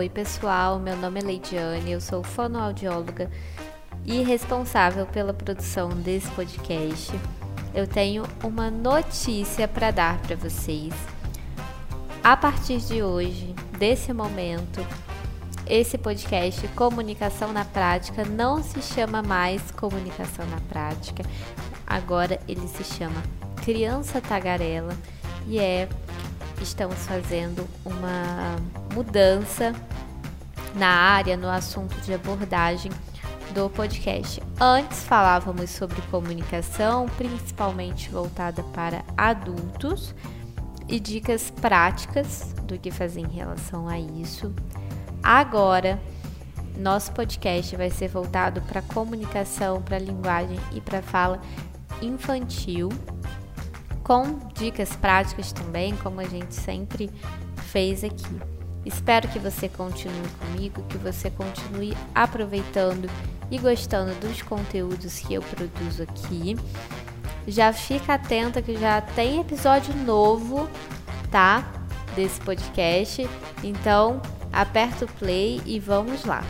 Oi, pessoal, meu nome é Leidiane, eu sou fonoaudióloga e responsável pela produção desse podcast. Eu tenho uma notícia para dar para vocês. A partir de hoje, desse momento, esse podcast Comunicação na Prática não se chama mais Comunicação na Prática. Agora ele se chama Criança Tagarela e é estamos fazendo uma mudança na área, no assunto de abordagem do podcast. Antes falávamos sobre comunicação, principalmente voltada para adultos, e dicas práticas do que fazer em relação a isso. Agora, nosso podcast vai ser voltado para comunicação, para linguagem e para fala infantil com dicas práticas também, como a gente sempre fez aqui. Espero que você continue comigo, que você continue aproveitando e gostando dos conteúdos que eu produzo aqui. Já fica atenta que já tem episódio novo, tá? Desse podcast. Então, aperta o play e vamos lá.